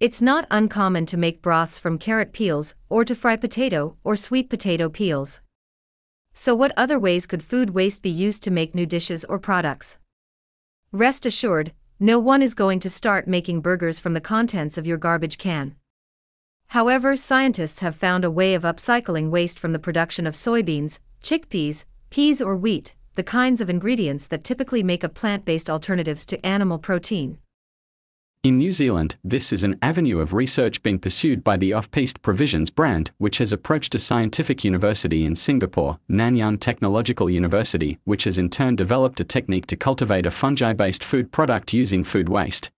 It's not uncommon to make broths from carrot peels, or to fry potato or sweet potato peels. So, what other ways could food waste be used to make new dishes or products? Rest assured, no one is going to start making burgers from the contents of your garbage can. However, scientists have found a way of upcycling waste from the production of soybeans, chickpeas, peas, or wheat, the kinds of ingredients that typically make up plant based alternatives to animal protein. In New Zealand, this is an avenue of research being pursued by the Off-Piste Provisions brand, which has approached a scientific university in Singapore, Nanyang Technological University, which has in turn developed a technique to cultivate a fungi-based food product using food waste.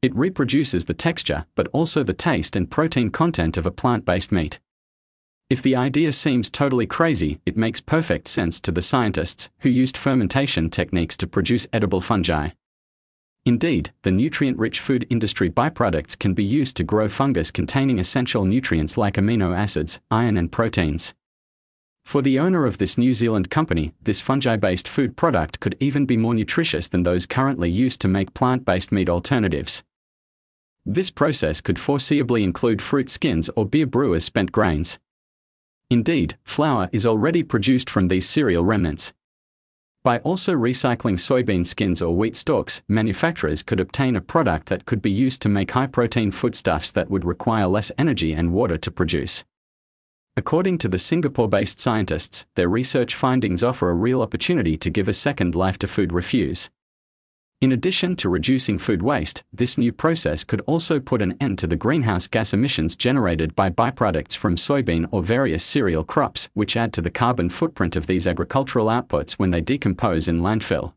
It reproduces the texture, but also the taste and protein content of a plant-based meat. If the idea seems totally crazy, it makes perfect sense to the scientists, who used fermentation techniques to produce edible fungi. Indeed, the nutrient rich food industry byproducts can be used to grow fungus containing essential nutrients like amino acids, iron, and proteins. For the owner of this New Zealand company, this fungi based food product could even be more nutritious than those currently used to make plant based meat alternatives. This process could foreseeably include fruit skins or beer brewers' spent grains. Indeed, flour is already produced from these cereal remnants. By also recycling soybean skins or wheat stalks, manufacturers could obtain a product that could be used to make high protein foodstuffs that would require less energy and water to produce. According to the Singapore based scientists, their research findings offer a real opportunity to give a second life to food refuse. In addition to reducing food waste, this new process could also put an end to the greenhouse gas emissions generated by byproducts from soybean or various cereal crops, which add to the carbon footprint of these agricultural outputs when they decompose in landfill.